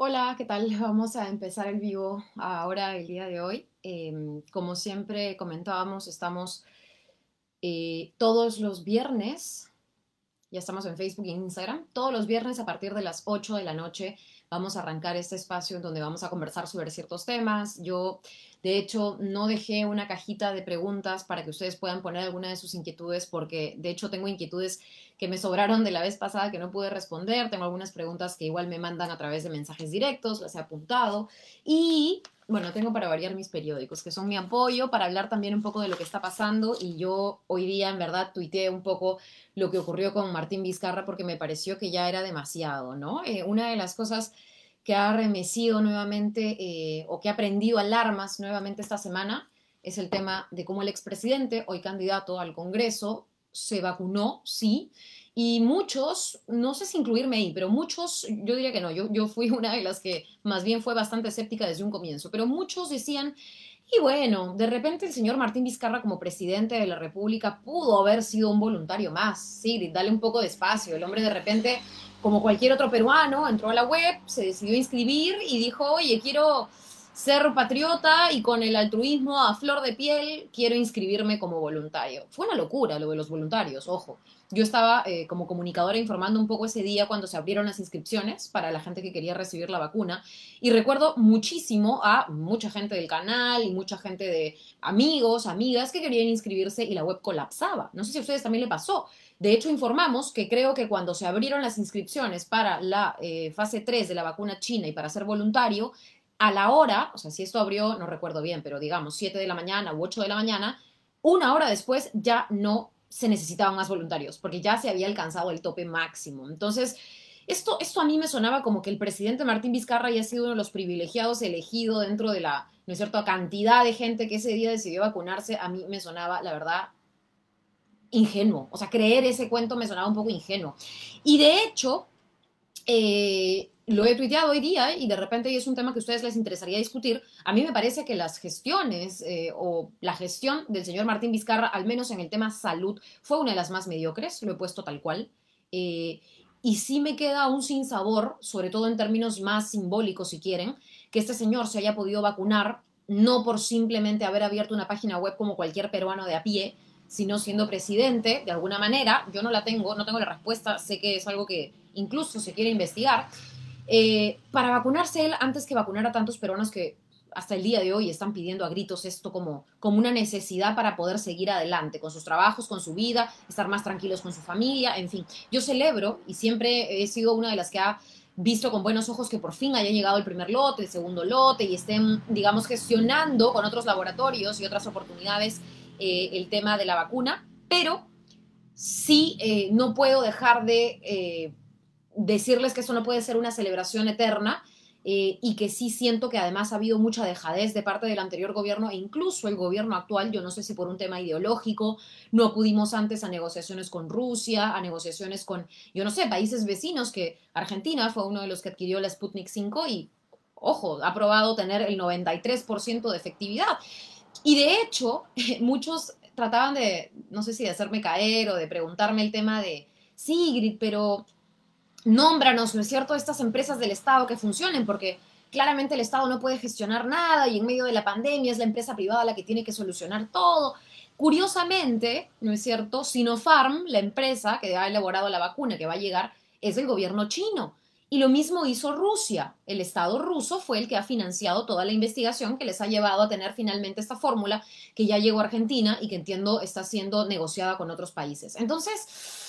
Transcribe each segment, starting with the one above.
Hola, ¿qué tal? Vamos a empezar el vivo ahora, el día de hoy. Eh, como siempre comentábamos, estamos eh, todos los viernes, ya estamos en Facebook en Instagram, todos los viernes a partir de las 8 de la noche vamos a arrancar este espacio en donde vamos a conversar sobre ciertos temas. Yo, de hecho, no dejé una cajita de preguntas para que ustedes puedan poner alguna de sus inquietudes, porque de hecho tengo inquietudes que me sobraron de la vez pasada que no pude responder. Tengo algunas preguntas que igual me mandan a través de mensajes directos, las he apuntado. Y bueno, tengo para variar mis periódicos, que son mi apoyo, para hablar también un poco de lo que está pasando. Y yo hoy día, en verdad, tuiteé un poco lo que ocurrió con Martín Vizcarra porque me pareció que ya era demasiado, ¿no? Eh, una de las cosas que ha remecido nuevamente eh, o que ha prendido alarmas nuevamente esta semana es el tema de cómo el expresidente, hoy candidato al Congreso, se vacunó, sí, y muchos, no sé si incluirme ahí, pero muchos, yo diría que no, yo, yo fui una de las que más bien fue bastante escéptica desde un comienzo, pero muchos decían, y bueno, de repente el señor Martín Vizcarra como presidente de la República pudo haber sido un voluntario más, sí, dale un poco de espacio, el hombre de repente, como cualquier otro peruano, entró a la web, se decidió inscribir y dijo, oye, quiero ser patriota y con el altruismo a flor de piel quiero inscribirme como voluntario. Fue una locura lo de los voluntarios, ojo. Yo estaba eh, como comunicadora informando un poco ese día cuando se abrieron las inscripciones para la gente que quería recibir la vacuna y recuerdo muchísimo a mucha gente del canal y mucha gente de amigos, amigas que querían inscribirse y la web colapsaba. No sé si a ustedes también le pasó. De hecho, informamos que creo que cuando se abrieron las inscripciones para la eh, fase 3 de la vacuna china y para ser voluntario, a la hora, o sea, si esto abrió, no recuerdo bien, pero digamos 7 de la mañana u 8 de la mañana, una hora después ya no se necesitaban más voluntarios, porque ya se había alcanzado el tope máximo. Entonces, esto, esto a mí me sonaba como que el presidente Martín Vizcarra ya ha sido uno de los privilegiados elegido dentro de la, ¿no es cierto?, cantidad de gente que ese día decidió vacunarse, a mí me sonaba, la verdad, ingenuo. O sea, creer ese cuento me sonaba un poco ingenuo. Y de hecho, eh, lo he tuiteado hoy día y de repente es un tema que a ustedes les interesaría discutir. A mí me parece que las gestiones eh, o la gestión del señor Martín Vizcarra, al menos en el tema salud, fue una de las más mediocres, lo he puesto tal cual. Eh, y sí me queda un sinsabor, sobre todo en términos más simbólicos, si quieren, que este señor se haya podido vacunar, no por simplemente haber abierto una página web como cualquier peruano de a pie, sino siendo presidente, de alguna manera. Yo no la tengo, no tengo la respuesta, sé que es algo que incluso se quiere investigar eh, para vacunarse él antes que vacunar a tantos peruanos que hasta el día de hoy están pidiendo a gritos esto como, como una necesidad para poder seguir adelante con sus trabajos, con su vida, estar más tranquilos con su familia, en fin. Yo celebro y siempre he sido una de las que ha visto con buenos ojos que por fin haya llegado el primer lote, el segundo lote y estén, digamos, gestionando con otros laboratorios y otras oportunidades eh, el tema de la vacuna, pero sí eh, no puedo dejar de decirles que eso no puede ser una celebración eterna eh, y que sí siento que además ha habido mucha dejadez de parte del anterior gobierno e incluso el gobierno actual, yo no sé si por un tema ideológico, no acudimos antes a negociaciones con Rusia, a negociaciones con, yo no sé, países vecinos, que Argentina fue uno de los que adquirió la Sputnik 5 y, ojo, ha probado tener el 93% de efectividad. Y de hecho, muchos trataban de, no sé si de hacerme caer o de preguntarme el tema de, Sigrid, pero nómbranos, ¿no es cierto?, estas empresas del Estado que funcionen, porque claramente el Estado no puede gestionar nada y en medio de la pandemia es la empresa privada la que tiene que solucionar todo. Curiosamente, ¿no es cierto?, Sinopharm, la empresa que ha elaborado la vacuna que va a llegar, es el gobierno chino. Y lo mismo hizo Rusia. El Estado ruso fue el que ha financiado toda la investigación que les ha llevado a tener finalmente esta fórmula que ya llegó a Argentina y que entiendo está siendo negociada con otros países. Entonces,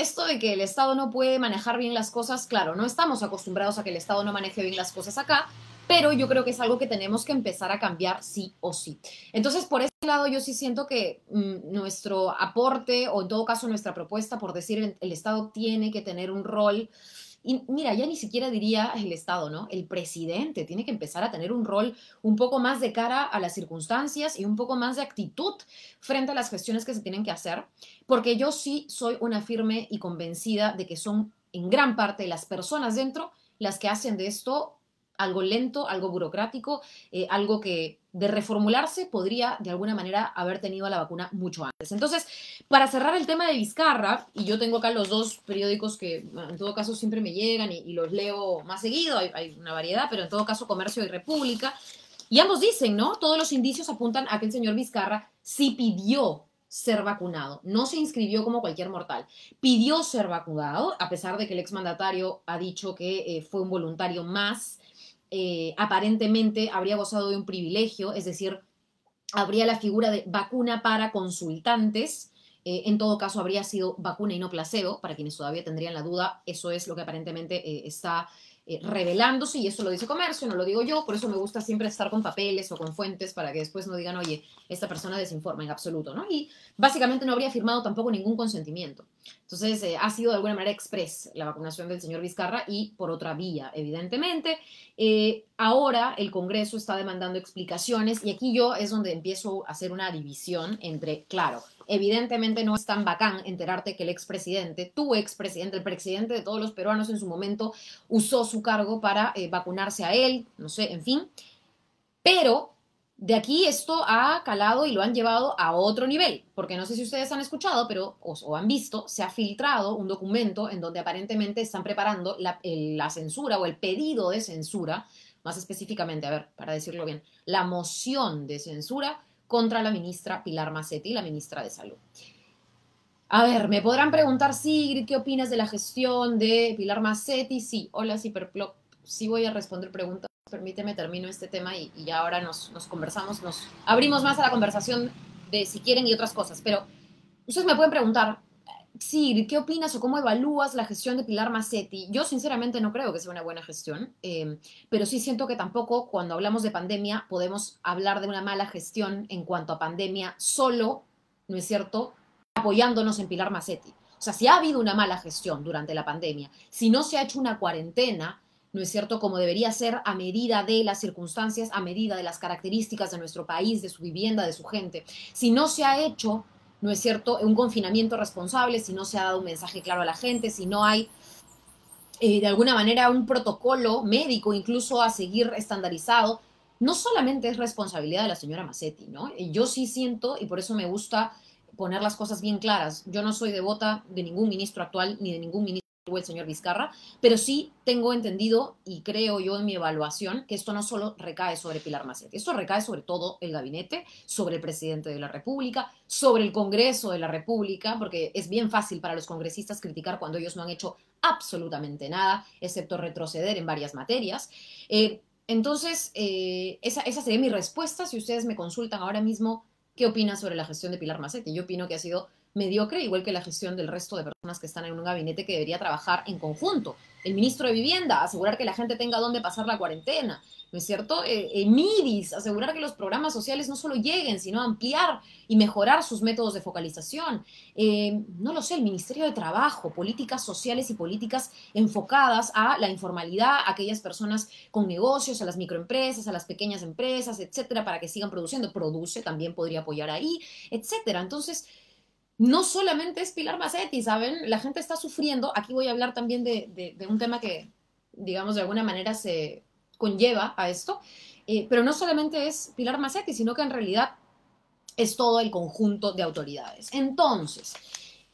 esto de que el Estado no puede manejar bien las cosas, claro, no estamos acostumbrados a que el Estado no maneje bien las cosas acá, pero yo creo que es algo que tenemos que empezar a cambiar sí o sí. Entonces, por ese lado, yo sí siento que mm, nuestro aporte, o en todo caso nuestra propuesta, por decir, el Estado tiene que tener un rol y mira, ya ni siquiera diría el Estado, ¿no? El presidente tiene que empezar a tener un rol un poco más de cara a las circunstancias y un poco más de actitud frente a las gestiones que se tienen que hacer, porque yo sí soy una firme y convencida de que son en gran parte las personas dentro las que hacen de esto algo lento, algo burocrático, eh, algo que de reformularse podría de alguna manera haber tenido la vacuna mucho antes. Entonces, para cerrar el tema de Vizcarra, y yo tengo acá los dos periódicos que en todo caso siempre me llegan y, los leo más seguido, hay, una variedad, pero en todo caso Comercio y República, y ambos dicen, ¿no? Todos los indicios apuntan a que el señor Vizcarra sí pidió ser vacunado, no se inscribió como cualquier mortal, pidió ser vacunado, a pesar de que el exmandatario ha dicho que eh, fue un voluntario más eh, aparentemente habría gozado de un privilegio, es decir, habría la figura de vacuna para consultantes. Eh, en todo caso, habría sido vacuna y no placebo. Para quienes todavía tendrían la duda, eso es lo que aparentemente eh, está revelándose y eso lo dice comercio, no lo digo yo, por eso me gusta siempre estar con papeles o con fuentes para que después no digan, oye, esta persona desinforma en absoluto, ¿no? Y básicamente no habría firmado tampoco ningún consentimiento. Entonces, ha sido de alguna manera express la vacunación del señor Vizcarra y por otra vía, evidentemente. Eh, ahora el Congreso está demandando explicaciones y aquí yo es donde empiezo a hacer una división entre, claro, evidentemente no es tan bacán enterarte que el expresidente, tu expresidente, el presidente de todos los peruanos en su momento, usó su cargo para eh, vacunarse a él, no sé, en fin. Pero de aquí esto ha calado y lo han llevado a otro nivel, porque no sé si ustedes han escuchado, pero o, han visto, se ha filtrado un documento en donde aparentemente están preparando la, censura o el pedido de censura, más específicamente, a ver, para decirlo bien, la moción de censura contra la ministra Pilar Macetti, la ministra de Salud. A ver, me podrán preguntar, Sigrid, ¿qué opinas de la gestión de Pilar Macetti? Sí, hola, Ciperplop, sí voy a responder preguntas permíteme termino este tema y, ya ahora nos, conversamos, nos abrimos más a la conversación de si quieren y otras cosas. Pero ustedes me pueden preguntar, sí, ¿qué opinas o cómo evalúas la gestión de Pilar Massetti? Yo sinceramente no creo que sea una buena gestión, eh, pero sí siento que tampoco cuando hablamos de pandemia podemos hablar de una mala gestión en cuanto a pandemia solo, ¿no es cierto?, apoyándonos en Pilar Massetti. O sea, si ha habido una mala gestión durante la pandemia, si no se ha hecho una cuarentena, ¿no es cierto?, como debería ser a medida de las circunstancias, a medida de las características de nuestro país, de su vivienda, de su gente. Si no se ha hecho, ¿no es cierto?, un confinamiento responsable, si no se ha dado un mensaje claro a la gente, si no hay eh, de alguna manera un protocolo médico incluso a seguir estandarizado, no solamente es responsabilidad de la señora Massetti, ¿no? Yo sí siento, y por eso me gusta poner las cosas bien claras, yo no soy devota de ningún ministro actual ni de ningún ministro el señor Vizcarra, pero sí tengo entendido y creo yo en mi evaluación que esto no solo recae sobre Pilar Macetti, esto recae sobre todo el gabinete, sobre el presidente de la República, sobre el Congreso de la República, porque es bien fácil para los congresistas criticar cuando ellos no han hecho absolutamente nada, excepto retroceder en varias materias. Eh, entonces, eh, esa, esa sería mi respuesta si ustedes me consultan ahora mismo qué opinan sobre la gestión de Pilar Macetti. Yo opino que ha sido mediocre, igual que la gestión del resto de personas que están en un gabinete que debería trabajar en conjunto. El ministro de Vivienda, asegurar que la gente tenga dónde pasar la cuarentena, ¿no es cierto? Eh, eh, MIDIS, asegurar que los programas sociales no solo lleguen, sino ampliar y mejorar sus métodos de focalización. Eh, no lo sé, el Ministerio de Trabajo, políticas sociales y políticas enfocadas a la informalidad, a aquellas personas con negocios, a las microempresas, a las pequeñas empresas, etcétera, para que sigan produciendo. Produce, también podría apoyar ahí, etcétera. Entonces, no solamente es Pilar Macetti, ¿saben? La gente está sufriendo. Aquí voy a hablar también de, un tema que, digamos, de alguna manera se conlleva a esto. Eh, pero no solamente es Pilar Macetti, sino que en realidad es todo el conjunto de autoridades. Entonces,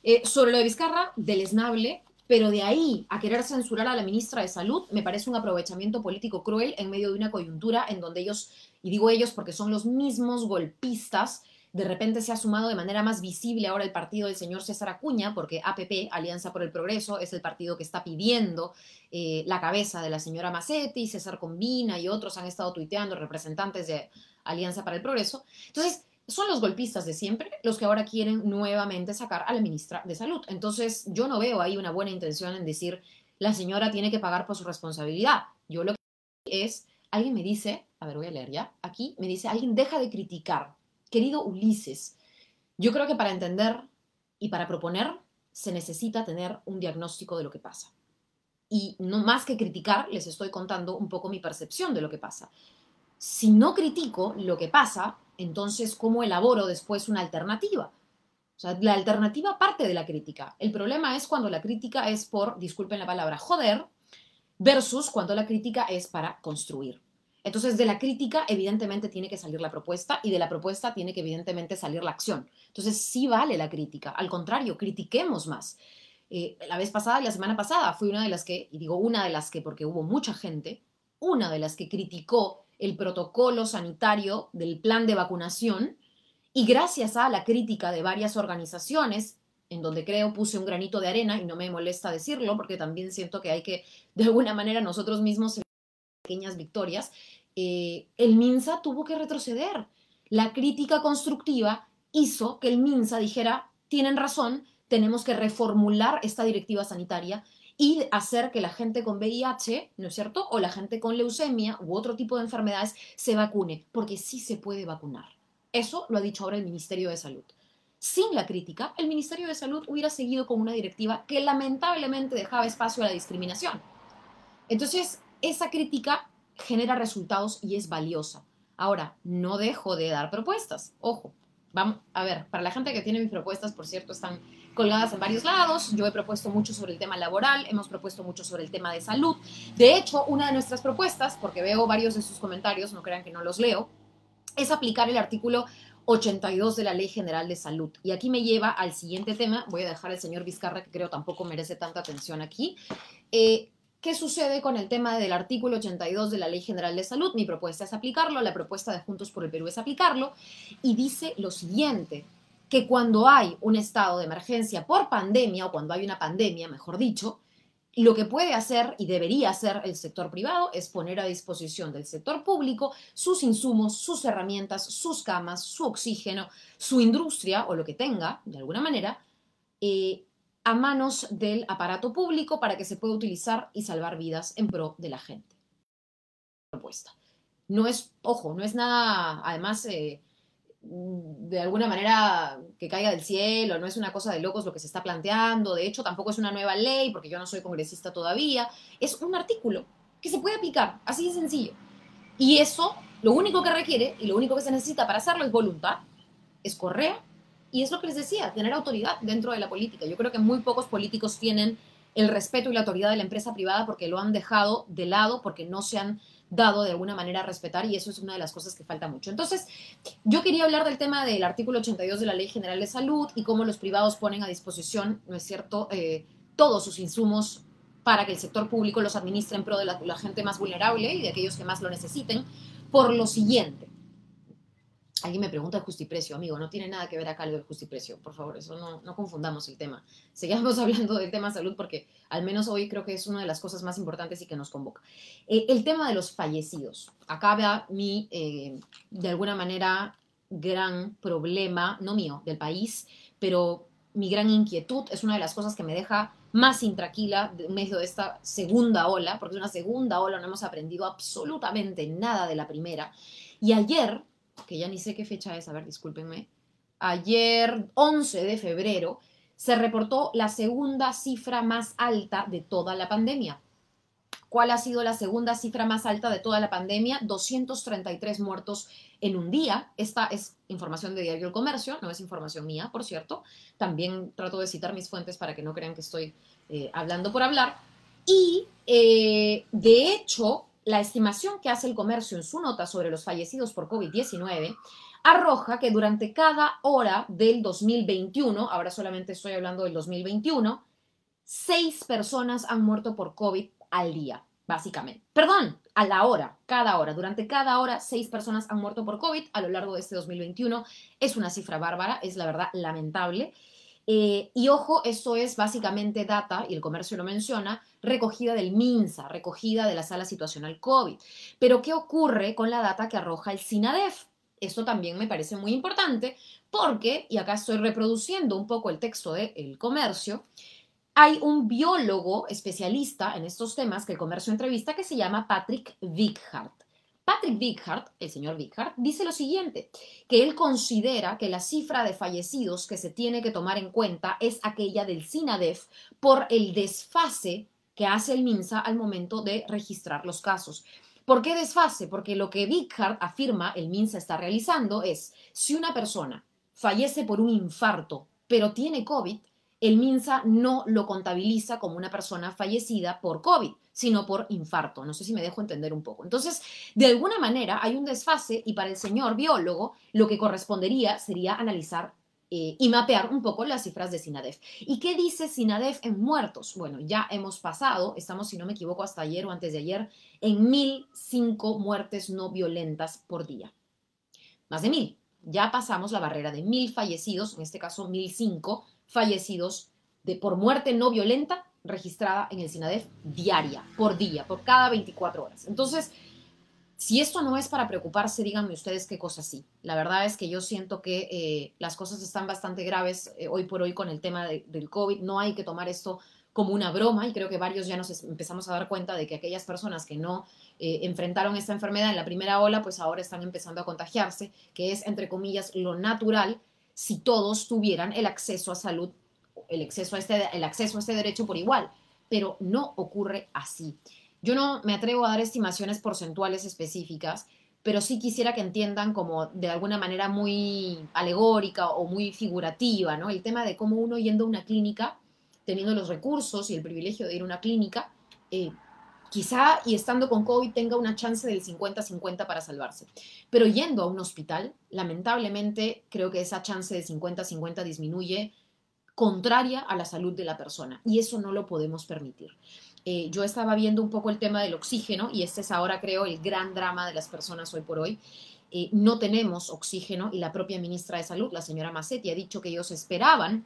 eh, sobre lo de Vizcarra, deleznable, pero de ahí a querer censurar a la ministra de Salud, me parece un aprovechamiento político cruel en medio de una coyuntura en donde ellos, y digo ellos porque son los mismos golpistas de repente se ha sumado de manera más visible ahora el partido del señor César Acuña, porque APP, Alianza por el Progreso, es el partido que está pidiendo eh, la cabeza de la señora Macetti, César Combina y otros han estado tuiteando, representantes de Alianza para el Progreso. Entonces, son los golpistas de siempre los que ahora quieren nuevamente sacar a la ministra de Salud. Entonces, yo no veo ahí una buena intención en decir, la señora tiene que pagar por su responsabilidad. Yo lo que es, alguien me dice, a ver, voy a leer ya, aquí me dice, alguien deja de criticar Querido Ulises, yo creo que para entender y para proponer se necesita tener un diagnóstico de lo que pasa. Y no más que criticar, les estoy contando un poco mi percepción de lo que pasa. Si no critico lo que pasa, entonces, ¿cómo elaboro después una alternativa? O sea, la alternativa parte de la crítica. El problema es cuando la crítica es por, disculpen la palabra, joder, versus cuando la crítica es para construir. Entonces, de la crítica, evidentemente, tiene que salir la propuesta y de la propuesta tiene que, evidentemente, salir la acción. Entonces, sí vale la crítica. Al contrario, critiquemos más. Eh, la vez pasada la semana pasada fui una de las que, y digo una de las que porque hubo mucha gente, una de las que criticó el protocolo sanitario del plan de vacunación y gracias a la crítica de varias organizaciones, en donde creo puse un granito de arena y no me molesta decirlo porque también siento que hay que de alguna manera nosotros mismos pequeñas victorias, eh, el MINSA tuvo que retroceder. La crítica constructiva hizo que el MINSA dijera, tienen razón, tenemos que reformular esta directiva sanitaria y hacer que la gente con VIH, ¿no es cierto? O la gente con leucemia u otro tipo de enfermedades se vacune, porque sí se puede vacunar. Eso lo ha dicho ahora el Ministerio de Salud. Sin la crítica, el Ministerio de Salud hubiera seguido con una directiva que lamentablemente dejaba espacio a la discriminación. Entonces, esa crítica genera resultados y es valiosa. Ahora, no dejo de dar propuestas. Ojo, vamos a ver, para la gente que tiene mis propuestas, por cierto, están colgadas en varios lados. Yo he propuesto mucho sobre el tema laboral, hemos propuesto mucho sobre el tema de salud. De hecho, una de nuestras propuestas, porque veo varios de sus comentarios, no crean que no los leo, es aplicar el artículo 82 de la Ley General de Salud. Y aquí me lleva al siguiente tema. Voy a dejar al señor Vizcarra, que creo tampoco merece tanta atención aquí. Eh, ¿Qué sucede con el tema del artículo 82 de la Ley General de Salud? Mi propuesta es aplicarlo, la propuesta de Juntos por el Perú es aplicarlo, y dice lo siguiente, que cuando hay un estado de emergencia por pandemia, o cuando hay una pandemia, mejor dicho, lo que puede hacer y debería hacer el sector privado es poner a disposición del sector público sus insumos, sus herramientas, sus camas, su oxígeno, su industria o lo que tenga, de alguna manera, eh, a manos del aparato público para que se pueda utilizar y salvar vidas en pro de la gente. Propuesta. No es, ojo, no es nada, además, eh, de alguna manera que caiga del cielo, no es una cosa de locos lo que se está planteando, de hecho tampoco es una nueva ley, porque yo no soy congresista todavía, es un artículo que se puede aplicar, así de sencillo. Y eso, lo único que requiere y lo único que se necesita para hacerlo es voluntad, es correa y es lo que les decía, tener autoridad dentro de la política. Yo creo que muy pocos políticos tienen el respeto y la autoridad de la empresa privada porque lo han dejado de lado, porque no se han dado de alguna manera a respetar y eso es una de las cosas que falta mucho. Entonces, yo quería hablar del tema del artículo 82 de la Ley General de Salud y cómo los privados ponen a disposición, ¿no es cierto?, eh, todos sus insumos para que el sector público los administre en pro de la, la gente más vulnerable y de aquellos que más lo necesiten, por lo siguiente. Alguien me pregunta el justiprecio, amigo, no tiene nada que ver acá lo del justiprecio, por favor, eso no, no confundamos el tema. Seguimos hablando del tema salud porque al menos hoy creo que es una de las cosas más importantes y que nos convoca. Eh, el tema de los fallecidos. Acá va mi, eh, de alguna manera, gran problema, no mío, del país, pero mi gran inquietud es una de las cosas que me deja más intranquila en medio de esta segunda ola, porque es una segunda ola, no hemos aprendido absolutamente nada de la primera. Y ayer que ya ni sé qué fecha es, a ver, discúlpenme, ayer 11 de febrero, se reportó la segunda cifra más alta de toda la pandemia. ¿Cuál ha sido la segunda cifra más alta de toda la pandemia? 233 muertos en un día. Esta es información de Diario El Comercio, no es información mía, por cierto. También trato de citar mis fuentes para que no crean que estoy eh, hablando por hablar. Y eh, de hecho, la estimación que hace el comercio en su nota sobre los fallecidos por COVID-19 arroja que durante cada hora del 2021, ahora solamente estoy hablando del 2021, seis personas han muerto por COVID al día, básicamente. Perdón, a la hora, cada hora. Durante cada hora, seis personas han muerto por COVID a lo largo de este 2021. Es una cifra bárbara, es la verdad lamentable. Eh, y ojo, eso es básicamente data, y el comercio lo menciona, recogida del MINSA, recogida de la sala situacional COVID. Pero, ¿qué ocurre con la data que arroja el SINADEF? Esto también me parece muy importante porque, y acá estoy reproduciendo un poco el texto del comercio, hay un biólogo especialista en estos temas que el comercio entrevista que se llama Patrick Wickhardt. Patrick Wickhardt, el señor Wickhardt, dice lo siguiente, que él considera que la cifra de fallecidos que se tiene que tomar en cuenta es aquella del SINADEF por el desfase que hace el MINSA al momento de registrar los casos. ¿Por qué desfase? Porque lo que Wickhardt afirma el MINSA está realizando es, si una persona fallece por un infarto, pero tiene COVID, el MINSA no lo contabiliza como una persona fallecida por COVID, sino por infarto. No sé si me dejo entender un poco. Entonces, de alguna manera hay un desfase y para el señor biólogo lo que correspondería sería analizar eh, y mapear un poco las cifras de SINADEF. ¿Y qué dice SINADEF en muertos? Bueno, ya hemos pasado, estamos, si no me equivoco, hasta ayer o antes de ayer, en 1.005 muertes no violentas por día. Más de 1.000. Ya pasamos la barrera de 1.000 fallecidos, en este caso 1.005 fallecidos de, por muerte no violenta registrada en el SINADEF diaria, por día, por cada 24 horas. Entonces, si esto no es para preocuparse, díganme ustedes qué cosa sí. La verdad es que yo siento que eh, las cosas están bastante graves eh, hoy por hoy con el tema del COVID. No hay que tomar esto como una broma y creo que varios ya nos empezamos a dar cuenta de que aquellas personas que no eh, enfrentaron esta enfermedad en la primera ola, pues ahora están empezando a contagiarse, que es, entre comillas, lo natural si todos tuvieran el acceso a salud, el acceso a este, el acceso a este derecho por igual. Pero no ocurre así. Yo no me atrevo a dar estimaciones porcentuales específicas, pero sí quisiera que entiendan como de alguna manera muy alegórica o muy figurativa, ¿no? El tema de cómo uno yendo a una clínica, teniendo los recursos y el privilegio de ir a una clínica, eh, quizá y estando con COVID tenga una chance del 50-50 para salvarse. Pero yendo a un hospital, lamentablemente creo que esa chance de 50-50 disminuye contraria a la salud de la persona y eso no lo podemos permitir. Eh, yo estaba viendo un poco el tema del oxígeno y este es ahora creo el gran drama de las personas hoy por hoy. Eh, no tenemos oxígeno y la propia ministra de Salud, la señora Massetti, ha dicho que ellos esperaban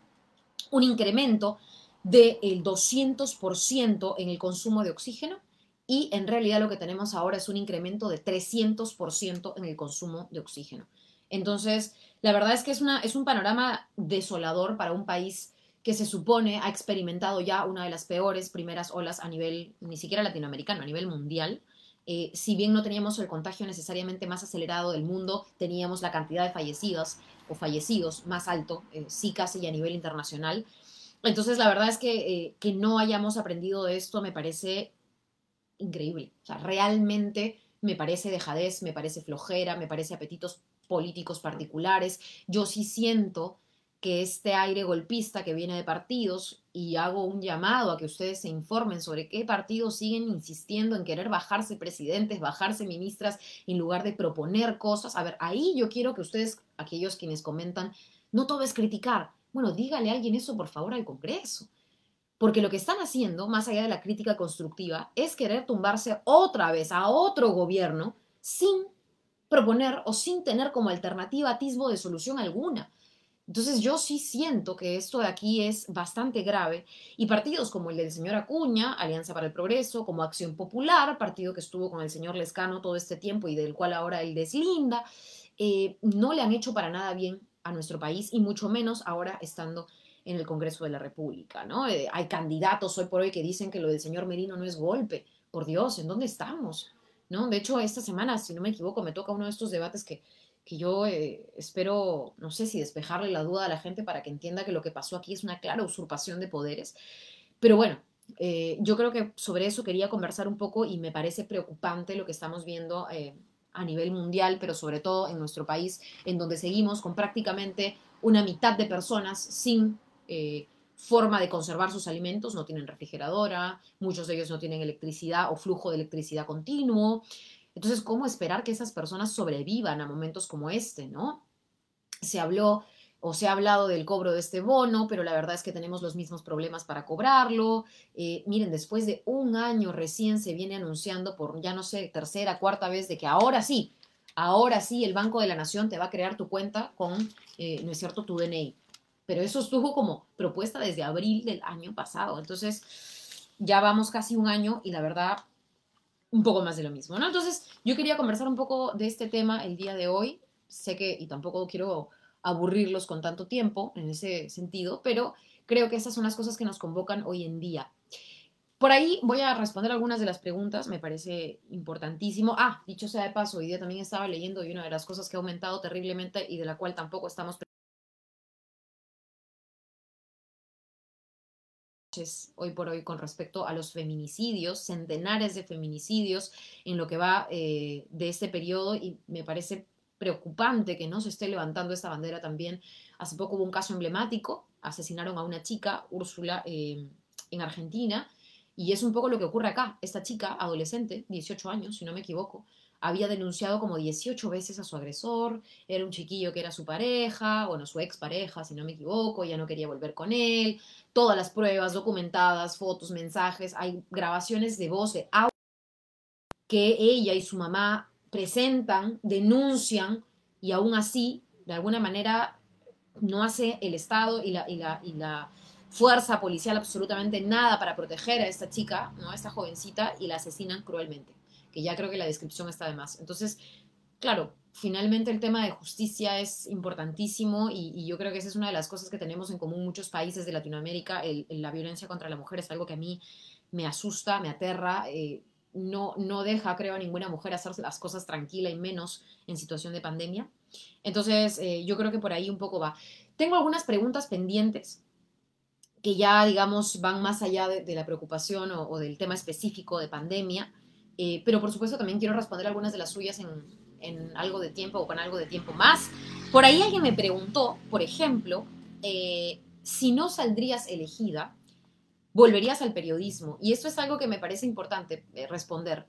un incremento del 200% en el consumo de oxígeno y en realidad lo que tenemos ahora es un incremento de 300% en el consumo de oxígeno. Entonces, la verdad es que es, una, es un panorama desolador para un país que se supone ha experimentado ya una de las peores primeras olas a nivel, ni siquiera latinoamericano, a nivel mundial. Eh, si bien no teníamos el contagio necesariamente más acelerado del mundo, teníamos la cantidad de fallecidos o fallecidos más alto, eh, sí casi a nivel internacional. Entonces, la verdad es que, eh, que no hayamos aprendido de esto me parece increíble. O sea, realmente me parece dejadez, me parece flojera, me parece apetitos políticos particulares. Yo sí siento que este aire golpista que viene de partidos y hago un llamado a que ustedes se informen sobre qué partidos siguen insistiendo en querer bajarse presidentes, bajarse ministras en lugar de proponer cosas. A ver, ahí yo quiero que ustedes, aquellos quienes comentan, no todo es criticar. Bueno, dígale a alguien eso por favor al Congreso. Porque lo que están haciendo, más allá de la crítica constructiva, es querer tumbarse otra vez a otro gobierno sin proponer o sin tener como alternativa atisbo de solución alguna. Entonces yo sí siento que esto de aquí es bastante grave y partidos como el del señor Acuña, Alianza para el Progreso, como Acción Popular, partido que estuvo con el señor Lescano todo este tiempo y del cual ahora él deslinda, eh, no le han hecho para nada bien a nuestro país y mucho menos ahora estando en el Congreso de la República, ¿no? Eh, hay candidatos hoy por hoy que dicen que lo del señor Merino no es golpe. Por Dios, ¿en dónde estamos? De hecho, esta semana, si no me equivoco, me toca uno de estos debates que que yo eh, espero, no sé si despejarle la duda a la gente para que entienda que lo que pasó aquí es una clara usurpación de poderes. Pero bueno, eh, yo creo que sobre eso quería conversar un poco y me parece preocupante lo que estamos viendo eh, a nivel mundial, pero sobre todo en nuestro país, en donde seguimos con prácticamente una mitad de personas sin forma de conservar sus alimentos, no tienen refrigeradora, muchos de ellos no tienen electricidad o flujo de electricidad continuo. Entonces, ¿cómo esperar que esas personas sobrevivan a momentos como este, no? Se habló o se ha hablado del cobro de este bono, pero la verdad es que tenemos los mismos problemas para cobrarlo. Eh, miren, después de un año recién se viene anunciando por, ya no sé, tercera, cuarta vez de que ahora sí, ahora sí el Banco de la Nación te va a crear tu cuenta con, eh, ¿no es cierto?, tu DNI. Pero eso estuvo como propuesta desde abril del año pasado. Entonces, ya vamos casi un año y la verdad un poco más de lo mismo, ¿no? Entonces, yo quería conversar un poco de este tema el día de hoy. Sé que, y tampoco quiero aburrirlos con tanto tiempo en ese sentido, pero creo que esas son las cosas que nos convocan hoy en día. Por ahí voy a responder algunas de las preguntas, me parece importantísimo. Ah, dicho sea de paso, hoy día también estaba leyendo y una de las cosas que ha aumentado terriblemente y de la cual tampoco estamos hoy por hoy con respecto a los feminicidios, centenares de feminicidios en lo que va eh, de este periodo y me parece preocupante que no se esté levantando esta bandera también. Hace poco hubo un caso emblemático, asesinaron a una chica, Úrsula, eh, en Argentina, y es un poco lo que ocurre acá. Esta chica, adolescente, 18 años, si no me equivoco, había denunciado como 18 veces a su agresor, era un chiquillo que era su pareja, bueno, su expareja, si no me equivoco, ya no quería volver con él, todas las pruebas documentadas, fotos, mensajes, hay grabaciones de voz, de audio, que ella y su mamá presentan, denuncian, y aún así, de alguna manera, no hace el Estado y la, y la, y la fuerza policial absolutamente nada para proteger a esta chica, ¿no? a esta jovencita, y la asesinan cruelmente que ya creo que la descripción está de más. Entonces, claro, finalmente el tema de justicia es importantísimo y, yo creo que esa es una de las cosas que tenemos en común muchos países de Latinoamérica. la violencia contra la mujer es algo que a mí me asusta, me aterra. Eh, no, no deja, creo, a ninguna mujer hacer las cosas tranquila y menos en situación de pandemia. Entonces, eh, yo creo que por ahí un poco va. Tengo algunas preguntas pendientes que ya, digamos, van más allá de, la preocupación o, del tema específico de pandemia. Eh, pero por supuesto también quiero responder algunas de las suyas en, algo de tiempo o con algo de tiempo más. Por ahí alguien me preguntó, por ejemplo, eh, si no saldrías elegida, volverías al periodismo. Y esto es algo que me parece importante eh, responder,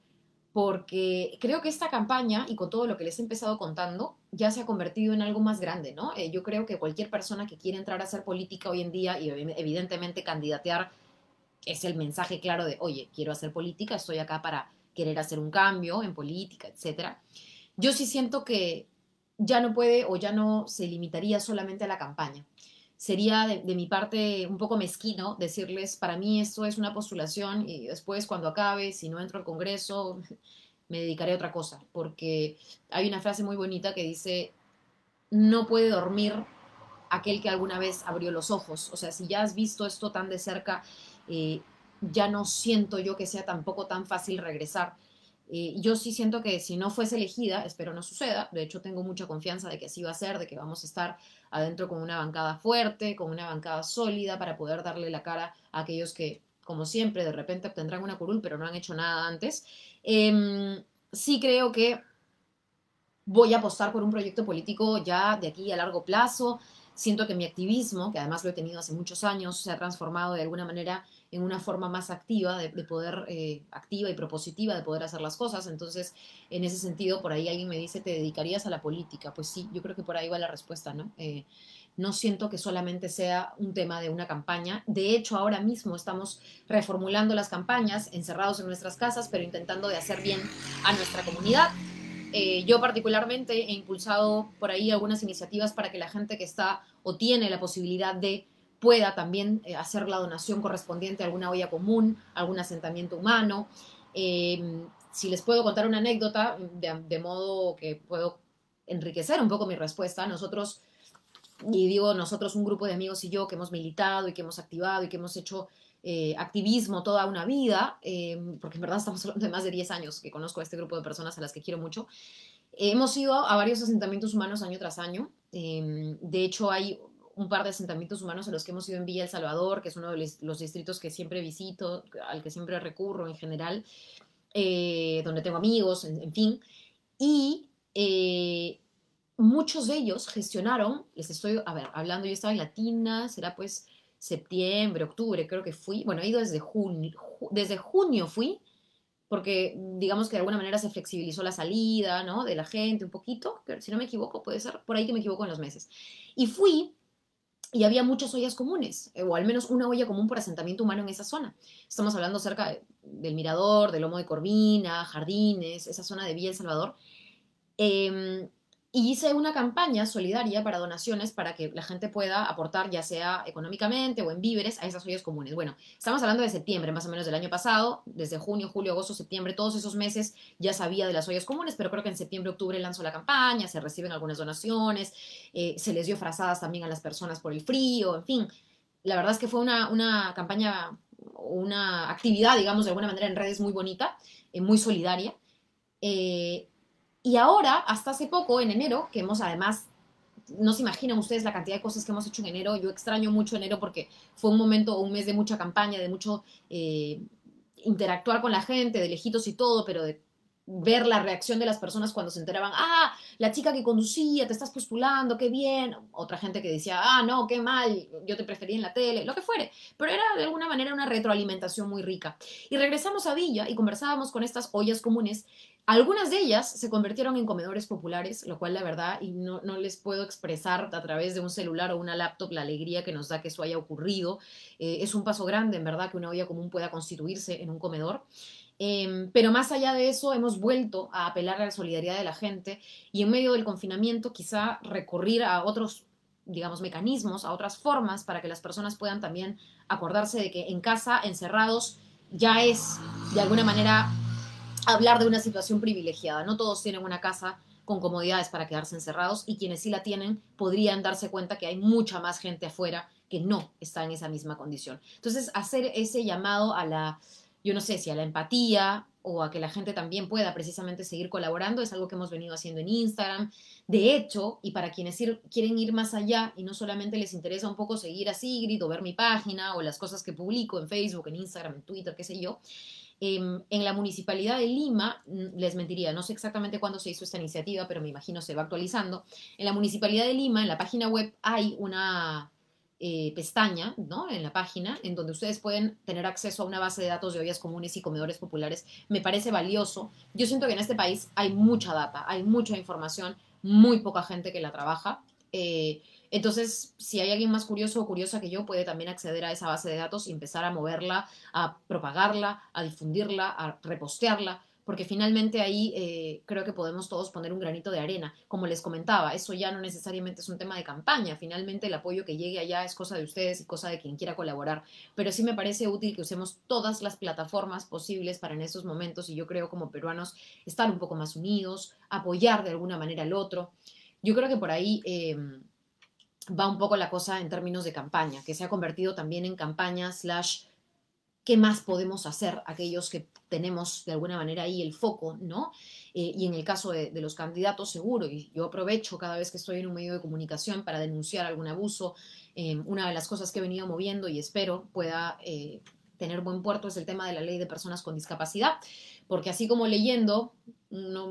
porque creo que esta campaña, y con todo lo que les he empezado contando, ya se ha convertido en algo más grande, ¿no? yo creo que cualquier persona que quiere entrar a hacer política hoy en día y evidentemente candidatear es el mensaje claro de, oye, quiero hacer política, estoy acá para querer hacer un cambio en política, etc. Yo sí siento que ya no puede o ya no se limitaría solamente a la campaña. Sería de, mi parte un poco mezquino decirles, para mí esto es una postulación y después cuando acabe, si no entro al Congreso, me dedicaré a otra cosa, porque hay una frase muy bonita que dice, no puede dormir aquel que alguna vez abrió los ojos. O sea, si ya has visto esto tan de cerca, eh, ya no siento yo que sea tampoco tan fácil regresar. Eh, yo sí siento que si no fuese elegida, espero no suceda, de hecho tengo mucha confianza de que así va a ser, de que vamos a estar adentro con una bancada fuerte, con una bancada sólida para poder darle la cara a aquellos que, como siempre, de repente obtendrán una curul, pero no han hecho nada antes. Em, sí creo que voy a apostar por un proyecto político ya de aquí a largo plazo. Siento que mi activismo, que además lo he tenido hace muchos años, se ha transformado de alguna manera en una forma más activa, de, poder, eh, activa y propositiva de poder hacer las cosas. Entonces, en ese sentido, por ahí alguien me dice, ¿te dedicarías a la política? Pues sí, yo creo que por ahí va la respuesta, ¿no? Eh, no siento que solamente sea un tema de una campaña. De hecho, ahora mismo estamos reformulando las campañas, encerrados en nuestras casas, pero intentando de hacer bien a nuestra comunidad. Eh, yo particularmente he impulsado por ahí algunas iniciativas para que la gente que está o tiene la posibilidad de pueda también eh, hacer la donación correspondiente a alguna olla común, algún asentamiento humano. Em, si les puedo contar una anécdota, de, modo que puedo enriquecer un poco mi respuesta, nosotros, y digo nosotros, un grupo de amigos y yo que hemos militado y que hemos activado y que hemos hecho eh, activismo toda una vida, em, porque en verdad estamos hablando de más de 10 años que conozco a este grupo de personas a las que quiero mucho, hemos ido a varios asentamientos humanos año tras año. Em, de hecho, hay un par de asentamientos humanos a los que hemos ido en Villa El Salvador, que es uno de los distritos que siempre visito, al que siempre recurro en general, eh, donde tengo amigos, en, fin. Y eh, muchos de ellos gestionaron, les estoy, a ver, hablando, yo estaba en Latina, será pues septiembre, octubre, creo que fui, bueno, he ido desde junio, desde junio fui, porque digamos que de alguna manera se flexibilizó la salida, ¿no? De la gente un poquito, pero si no me equivoco, puede ser por ahí que me equivoco en los meses. Y fui y había muchas ollas comunes, eh, o al menos una olla común por asentamiento humano en esa zona. Estamos hablando cerca del Mirador, del Lomo de Corvina, Jardines, esa zona de Villa El Salvador. Em, y hice una campaña solidaria para donaciones para que la gente pueda aportar, ya sea económicamente o en víveres, a esas ollas comunes. Bueno, estamos hablando de septiembre, más o menos del año pasado, desde junio, julio, agosto, septiembre, todos esos meses ya sabía de las ollas comunes, pero creo que en septiembre, octubre lanzó la campaña, se reciben algunas donaciones, eh, se les dio frazadas también a las personas por el frío, en fin. La verdad es que fue una, una campaña, una actividad, digamos, de alguna manera en redes muy bonita, eh, muy solidaria. Eh, y ahora, hasta hace poco, en enero, que hemos además, no se imaginan ustedes la cantidad de cosas que hemos hecho en enero. Yo extraño mucho enero porque fue un momento, un mes de mucha campaña, de mucho eh, interactuar con la gente, de lejitos y todo, pero de ver la reacción de las personas cuando se enteraban, ah, la chica que conducía, te estás postulando, qué bien. Otra gente que decía, ah, no, qué mal, yo te prefería en la tele, lo que fuere. Pero era de alguna manera una retroalimentación muy rica. Y regresamos a Villa y conversábamos con estas ollas comunes. Algunas de ellas se convirtieron en comedores populares, lo cual la verdad, y no, no les puedo expresar a través de un celular o una laptop la alegría que nos da que eso haya ocurrido. Eh, es un paso grande, en verdad, que una olla común pueda constituirse en un comedor. Em, pero más allá de eso, hemos vuelto a apelar a la solidaridad de la gente y en medio del confinamiento quizá recurrir a otros, digamos, mecanismos, a otras formas para que las personas puedan también acordarse de que en casa, encerrados, ya es de alguna manera hablar de una situación privilegiada. No todos tienen una casa con comodidades para quedarse encerrados y quienes sí la tienen podrían darse cuenta que hay mucha más gente afuera que no está en esa misma condición. Entonces, hacer ese llamado a la yo no sé si a la empatía o a que la gente también pueda precisamente seguir colaborando, es algo que hemos venido haciendo en Instagram. De hecho, y para quienes quieren ir más allá y no solamente les interesa un poco seguir a Sigrid o ver mi página o las cosas que publico en Facebook, en Instagram, en Twitter, qué sé yo, em, en la Municipalidad de Lima, mm, les mentiría, no sé exactamente cuándo se hizo esta iniciativa, pero me imagino se va actualizando. En la Municipalidad de Lima, en la página web, hay una eh, pestaña ¿no? en la página en donde ustedes pueden tener acceso a una base de datos de ollas comunes y comedores populares. Me parece valioso. Yo siento que en este país hay mucha data, hay mucha información, muy poca gente que la trabaja. Eh, entonces, si hay alguien más curioso o curiosa que yo, puede también acceder a esa base de datos y empezar a moverla, a propagarla, a difundirla, a repostearla porque finalmente ahí eh, creo que podemos todos poner un granito de arena. Como les comentaba, eso ya no necesariamente es un tema de campaña, finalmente el apoyo que llegue allá es cosa de ustedes y cosa de quien quiera colaborar, pero sí me parece útil que usemos todas las plataformas posibles para en estos momentos y yo creo como peruanos estar un poco más unidos, apoyar de alguna manera al otro. Yo creo que por ahí... Eh, va un poco la cosa en términos de campaña, que se ha convertido también en campaña slash qué más podemos hacer aquellos que tenemos de alguna manera ahí el foco, ¿no? Eh, y en el caso de, los candidatos, seguro, y yo aprovecho cada vez que estoy en un medio de comunicación para denunciar algún abuso. Eh, una de las cosas que he venido moviendo y espero pueda eh, tener buen puerto es el tema de la ley de personas con discapacidad, porque así como leyendo,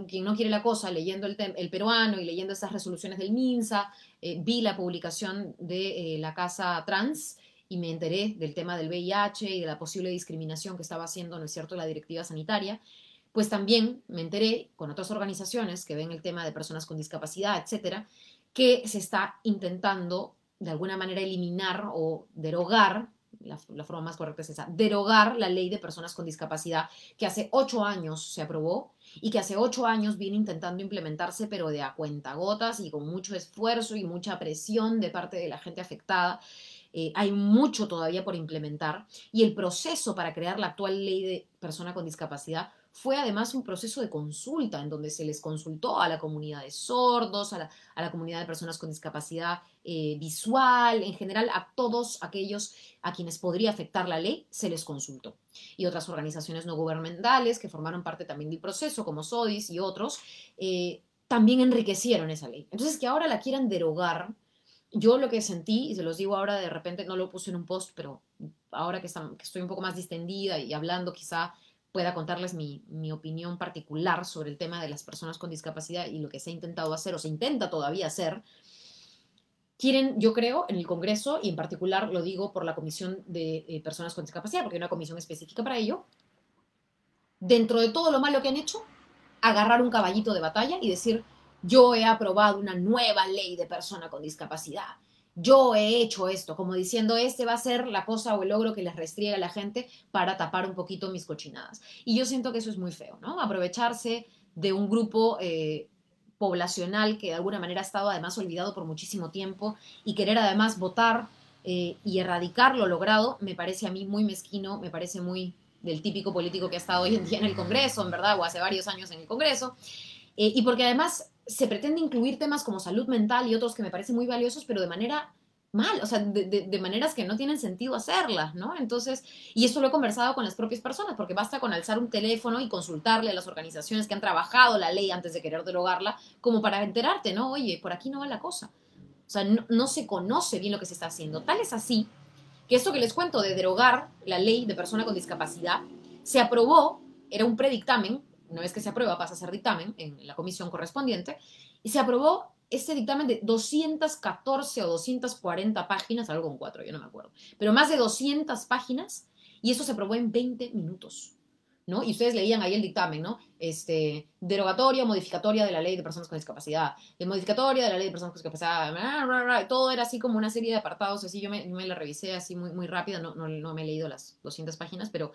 quien no quiere la cosa, leyendo el, el, peruano y leyendo estas resoluciones del MINSA, vi la publicación de la Casa Trans, y me enteré del tema del VIH y de la posible discriminación que estaba haciendo, ¿no es cierto?, la directiva sanitaria, pues también me enteré con otras organizaciones que ven el tema de personas con discapacidad, etcétera, que se está intentando de alguna manera eliminar o derogar, la, forma más correcta es esa, derogar la ley de personas con discapacidad que hace ocho años se aprobó y que hace ocho años viene intentando implementarse, pero de a cuentagotas y con mucho esfuerzo y mucha presión de parte de la gente afectada. Eh, hay mucho todavía por implementar y el proceso para crear la actual ley de persona con discapacidad fue además un proceso de consulta en donde se les consultó a la comunidad de sordos, a la, comunidad de personas con discapacidad eh, visual, en general a todos aquellos a quienes podría afectar la ley, se les consultó. Y otras organizaciones no gubernamentales que formaron parte también del proceso, como SODIS y otros, eh, también enriquecieron esa ley. Entonces, que ahora la quieran derogar yo lo que sentí, y se los digo ahora, de repente no lo puse en un post, pero ahora que, estoy un poco más distendida y hablando, quizá pueda contarles mi, opinión particular sobre el tema de las personas con discapacidad y lo que se ha intentado hacer o se intenta todavía hacer. Quieren, yo creo, en el Congreso, y en particular lo digo por la Comisión de eh, Personas con Discapacidad, porque hay una comisión específica para ello, dentro de todo lo malo que han hecho, agarrar un caballito de batalla y decir, yo he aprobado una nueva ley de persona con discapacidad, yo he hecho esto, como diciendo, este va a ser la cosa o el logro que les restriega a la gente para tapar un poquito mis cochinadas. Y yo siento que eso es muy feo, ¿no? Aprovecharse de un grupo eh, poblacional que de alguna manera ha estado además olvidado por muchísimo tiempo y querer además votar eh, y erradicar lo logrado, me parece a mí muy mezquino, me parece muy del típico político que ha estado hoy en día en el Congreso, en verdad, o hace varios años en el Congreso. Eh, y porque además se pretende incluir temas como salud mental y otros que me parecen muy valiosos, pero de manera mal, o sea, de, maneras que no tienen sentido hacerlas, ¿no? Entonces, y esto lo he conversado con las propias personas, porque basta con alzar un teléfono y consultarle a las organizaciones que han trabajado la ley antes de querer derogarla, como para enterarte, ¿no? Oye, por aquí no va la cosa. O sea, no, no se conoce bien lo que se está haciendo. Tal es así que esto que les cuento de derogar la ley de persona con discapacidad se aprobó, era un predictamen una vez que se aprueba, pasa a ser dictamen en la comisión correspondiente, y se aprobó este dictamen de 214 o 240 páginas, algo con cuatro, yo no me acuerdo, pero más de 200 páginas, y eso se aprobó en 20 minutos. ¿no? Y ustedes leían ahí el dictamen, ¿no? Este, derogatoria, modificatoria de la ley de personas con discapacidad, de modificatoria de la ley de personas con discapacidad, todo era así como una serie de apartados, así yo me, la revisé así muy, muy rápida, no, no, no me he leído las 200 páginas, pero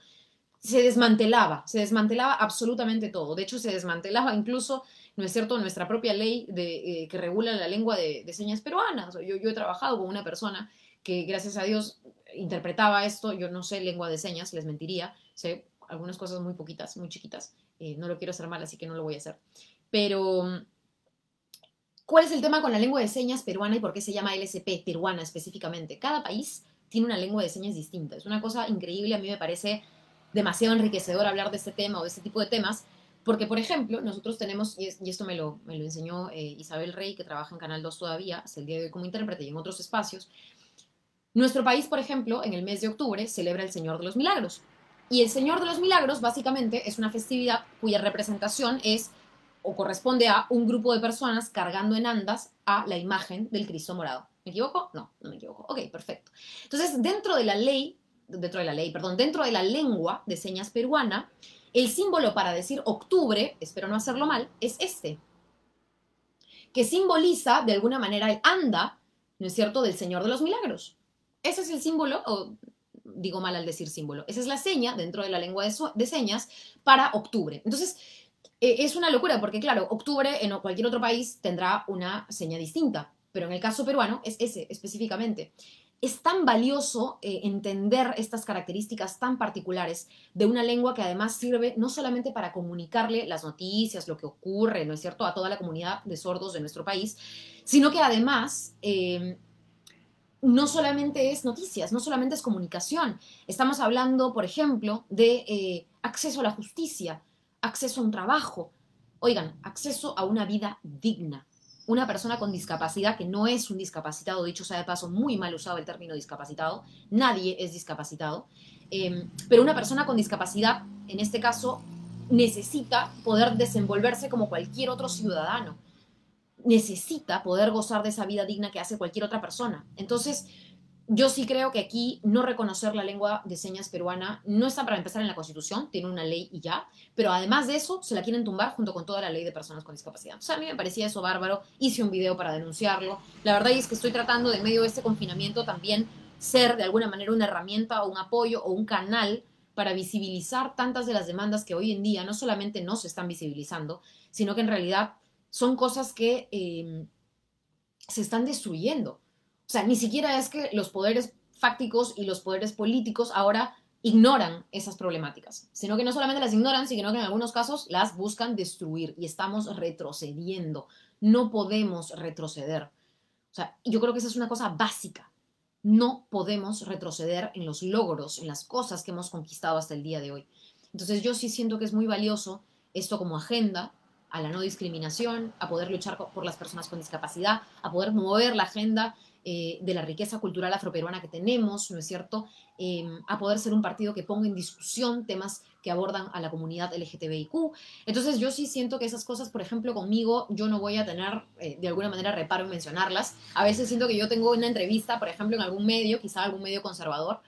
se desmantelaba, se desmantelaba absolutamente todo. De hecho, se desmantelaba incluso, ¿no es cierto?, nuestra propia ley de, eh, que regula la lengua de, señas peruanas. Yo, yo he trabajado con una persona que, gracias a Dios, interpretaba esto. Yo no sé lengua de señas, les mentiría. Sé algunas cosas muy poquitas, muy chiquitas. Eh, no lo quiero hacer mal, así que no lo voy a hacer. Pero, ¿cuál es el tema con la lengua de señas peruana y por qué se llama LSP peruana específicamente? Cada país tiene una lengua de señas distinta. Es una cosa increíble, a mí me parece demasiado enriquecedor hablar de este tema o de este tipo de temas, porque, por ejemplo, nosotros tenemos, y, esto me lo, me lo enseñó eh, Isabel Rey, que trabaja en Canal 2 todavía, hasta el día de hoy como intérprete y en otros espacios, nuestro país, por ejemplo, en el mes de octubre celebra el Señor de los Milagros. Y el Señor de los Milagros, básicamente, es una festividad cuya representación es o corresponde a un grupo de personas cargando en andas a la imagen del Cristo morado. ¿Me equivoco? No, no me equivoco. Ok, perfecto. Entonces, dentro de la ley dentro de la ley, perdón, dentro de la lengua de señas peruana, el símbolo para decir octubre, espero no hacerlo mal, es este, que simboliza de alguna manera el anda, ¿no es cierto?, del Señor de los Milagros. Ese es el símbolo, o digo mal al decir símbolo, esa es la seña dentro de la lengua de, señas para octubre. Entonces, eh, es una locura porque, claro, octubre en cualquier otro país tendrá una seña distinta, pero en el caso peruano es ese específicamente es tan valioso eh, entender estas características tan particulares de una lengua que además sirve no solamente para comunicarle las noticias, lo que ocurre, ¿no es cierto?, a toda la comunidad de sordos de nuestro país, sino que además eh, no solamente es noticias, no solamente es comunicación. Estamos hablando, por ejemplo, de eh, acceso a la justicia, acceso a un trabajo, oigan, acceso a una vida digna una persona con discapacidad, que no es un discapacitado, dicho sea de paso, muy mal usado el término discapacitado, nadie es discapacitado, em, pero una persona con discapacidad, en este caso, necesita poder desenvolverse como cualquier otro ciudadano, necesita poder gozar de esa vida digna que hace cualquier otra persona. Entonces, yo sí creo que aquí no reconocer la lengua de señas peruana no está para empezar en la Constitución, tiene una ley y ya, pero además de eso se la quieren tumbar junto con toda la ley de personas con discapacidad. O sea, a mí me parecía eso bárbaro, hice un video para denunciarlo. La verdad es que estoy tratando de en medio de este confinamiento también ser de alguna manera una herramienta o un apoyo o un canal para visibilizar tantas de las demandas que hoy en día no solamente no se están visibilizando, sino que en realidad son cosas que eh, se están destruyendo o sea, ni siquiera es que los poderes fácticos y los poderes políticos ahora ignoran esas problemáticas, sino que no solamente las ignoran, sino que en algunos casos las buscan destruir y estamos retrocediendo. No podemos retroceder. O sea, yo creo que esa es una cosa básica. No podemos retroceder en los logros, en las cosas que hemos conquistado hasta el día de hoy. Entonces yo sí siento que es muy valioso esto como agenda a la no discriminación, a poder luchar por las personas con discapacidad, a poder mover la agenda eh, de la riqueza cultural afroperuana que tenemos, ¿no es cierto?, em, a poder ser un partido que ponga en discusión temas que abordan a la comunidad LGTBIQ. Entonces yo sí siento que esas cosas, por ejemplo, conmigo, yo no voy a tener eh, de alguna manera reparo en mencionarlas. A veces siento que yo tengo una entrevista, por ejemplo, en algún medio, quizá algún medio conservador,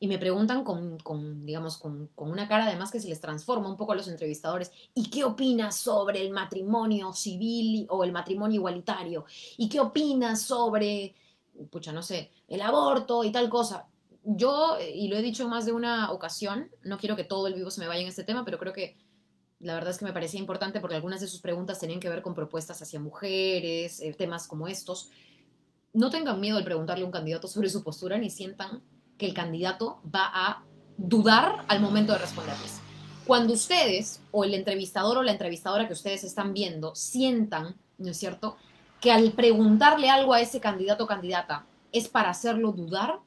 y me preguntan con, con digamos, con, con, una cara además que se les transforma un poco a los entrevistadores, ¿y qué opinas sobre el matrimonio civil o el matrimonio igualitario? ¿Y qué opinas sobre pucha, no sé, el aborto y tal cosa. Yo, y lo he dicho más de una ocasión, no quiero que todo el vivo se me vaya en este tema, pero creo que la verdad es que me parecía importante porque algunas de sus preguntas tenían que ver con propuestas hacia mujeres, eh, temas como estos. No tengan miedo al preguntarle a un candidato sobre su postura ni sientan que el candidato va a dudar al momento de responderles. Cuando ustedes o el entrevistador o la entrevistadora que ustedes están viendo sientan, ¿no es cierto?, que al preguntarle algo a ese candidato o candidata es para hacerlo dudar,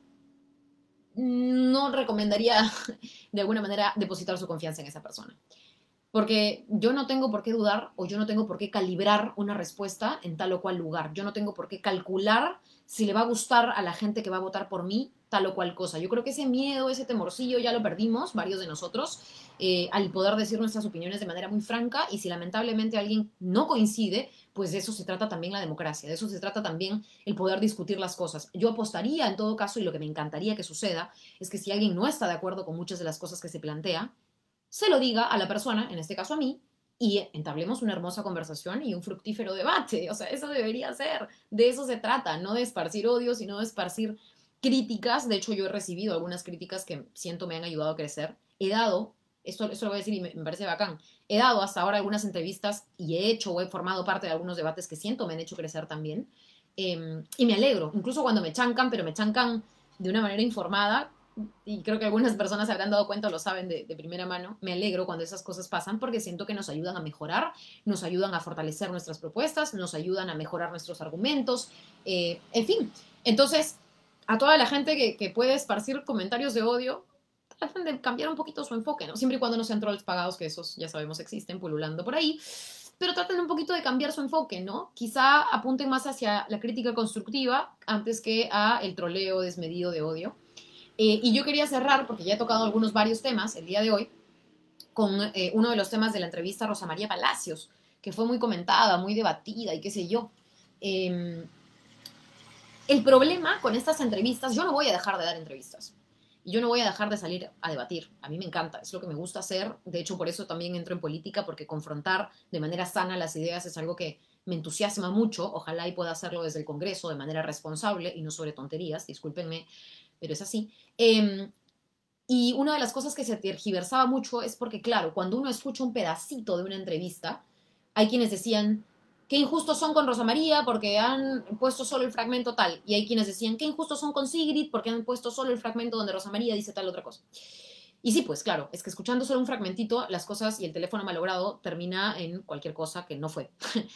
no recomendaría de alguna manera depositar su confianza en esa persona. Porque yo no tengo por qué dudar o yo no tengo por qué calibrar una respuesta en tal o cual lugar. Yo no tengo por qué calcular si le va a gustar a la gente que va a votar por mí tal o cual cosa. Yo creo que ese miedo, ese temorcillo ya lo perdimos, varios de nosotros, eh, al poder decir nuestras opiniones de manera muy franca y si lamentablemente alguien no coincide, pues de eso se trata también la democracia, de eso se trata también el poder discutir las cosas. Yo apostaría en todo caso y lo que me encantaría que suceda es que si alguien no está de acuerdo con muchas de las cosas que se plantea, se lo diga a la persona, en este caso a mí, y entablemos una hermosa conversación y un fructífero debate. O sea, eso debería ser. De eso se trata, no de esparcir odio, sino de esparcir críticas. De hecho, yo he recibido algunas críticas que siento me han ayudado a crecer. He dado, esto, esto lo voy a decir y me, parece bacán, he dado hasta ahora algunas entrevistas y he hecho o he formado parte de algunos debates que siento me han hecho crecer también. Em, y me alegro, incluso cuando me chancan, pero me chancan de una manera informada, y creo que algunas personas se habrán dado cuenta o lo saben de, primera mano, me alegro cuando esas cosas pasan porque siento que nos ayudan a mejorar, nos ayudan a fortalecer nuestras propuestas, nos ayudan a mejorar nuestros argumentos, eh, en fin. Entonces, a toda la gente que, puede esparcir comentarios de odio, traten de cambiar un poquito su enfoque, ¿no? Siempre y cuando no sean trolls pagados, que esos ya sabemos existen pululando por ahí, pero traten un poquito de cambiar su enfoque, ¿no? Quizá apunten más hacia la crítica constructiva antes que a el troleo desmedido de odio. Eh, y yo quería cerrar, porque ya he tocado algunos varios temas el día de hoy, con eh, uno de los temas de la entrevista a Rosa María Palacios, que fue muy comentada, muy debatida y qué sé yo. Em, el problema con estas entrevistas, yo no voy a dejar de dar entrevistas. Yo no voy a dejar de salir a debatir. A mí me encanta, es lo que me gusta hacer. De hecho, por eso también entro en política, porque confrontar de manera sana las ideas es algo que me entusiasma mucho. Ojalá y pueda hacerlo desde el Congreso de manera responsable y no sobre tonterías, discúlpenme pero es así. Em, y una de las cosas que se tergiversaba mucho es porque, claro, cuando uno escucha un pedacito de una entrevista, hay quienes decían, qué injustos son con Rosa María porque han puesto solo el fragmento tal. Y hay quienes decían, qué injustos son con Sigrid porque han puesto solo el fragmento donde Rosa María dice tal otra cosa. Y sí, pues claro, es que escuchando solo un fragmentito, las cosas y el teléfono malogrado termina en cualquier cosa que no fue.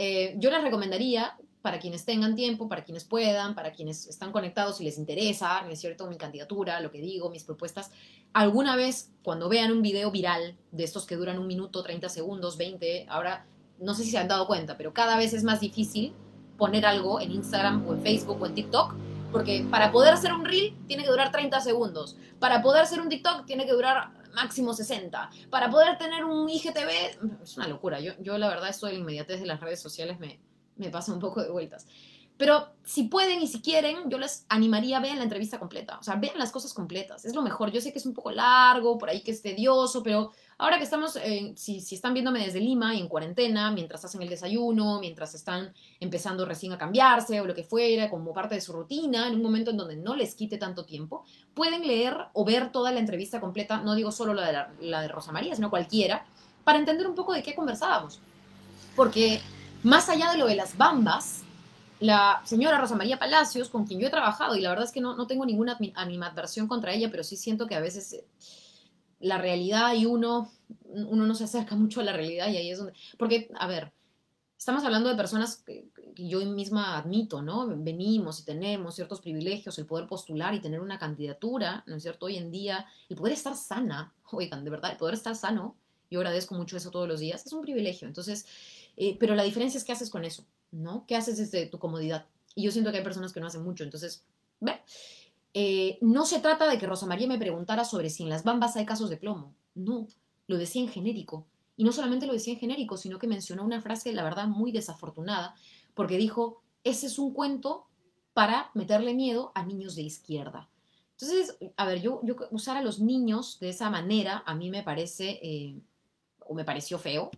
Eh, yo les recomendaría para quienes tengan tiempo, para quienes puedan, para quienes están conectados y les interesa, ¿no es cierto?, mi candidatura, lo que digo, mis propuestas. Alguna vez, cuando vean un video viral de estos que duran un minuto, 30 segundos, 20, ahora no sé si se han dado cuenta, pero cada vez es más difícil poner algo en Instagram o en Facebook o en TikTok, porque para poder hacer un reel tiene que durar 30 segundos, para poder hacer un TikTok tiene que durar máximo 60, para poder tener un IGTV, es una locura. Yo, yo la verdad, esto de la inmediatez de las redes sociales me, me pasa un poco de vueltas. Pero si pueden y si quieren, yo les animaría ver la entrevista completa. O sea, vean las cosas completas. Es lo mejor. Yo sé que es un poco largo, por ahí que es tedioso, pero ahora que estamos, si, están viéndome desde Lima y en cuarentena, mientras hacen el desayuno, mientras están empezando recién a cambiarse o lo que fuera, como parte de su rutina, en un momento en donde no les quite tanto tiempo, pueden leer o ver toda la entrevista completa, no digo solo la de, la, la de Rosa María, sino cualquiera, para entender un poco de qué conversábamos. Porque más allá de lo de las bambas, la señora Rosa María Palacios, con quien yo he trabajado, y la verdad es que no, no tengo ninguna animadversión contra ella, pero sí siento que a veces eh, la realidad y uno, uno no se acerca mucho a la realidad y ahí es donde... Porque, a ver, estamos hablando de personas que, yo misma admito, ¿no? Venimos y tenemos ciertos privilegios, el poder postular y tener una candidatura, ¿no es cierto? Hoy en día, el poder estar sana, oigan, de verdad, el poder estar sano, yo agradezco mucho eso todos los días, es un privilegio. Entonces, eh, pero la diferencia es qué haces con eso, ¿no? ¿Qué haces desde tu comodidad? Y yo siento que hay personas que no hacen mucho, entonces, ve. Eh, no se trata de que Rosa María me preguntara sobre si en las bambas hay casos de plomo. No, lo decía en genérico. Y no solamente lo decía en genérico, sino que mencionó una frase, la verdad, muy desafortunada, porque dijo, ese es un cuento para meterle miedo a niños de izquierda. Entonces, a ver, yo, yo usar a los niños de esa manera a mí me parece, eh, o me pareció feo,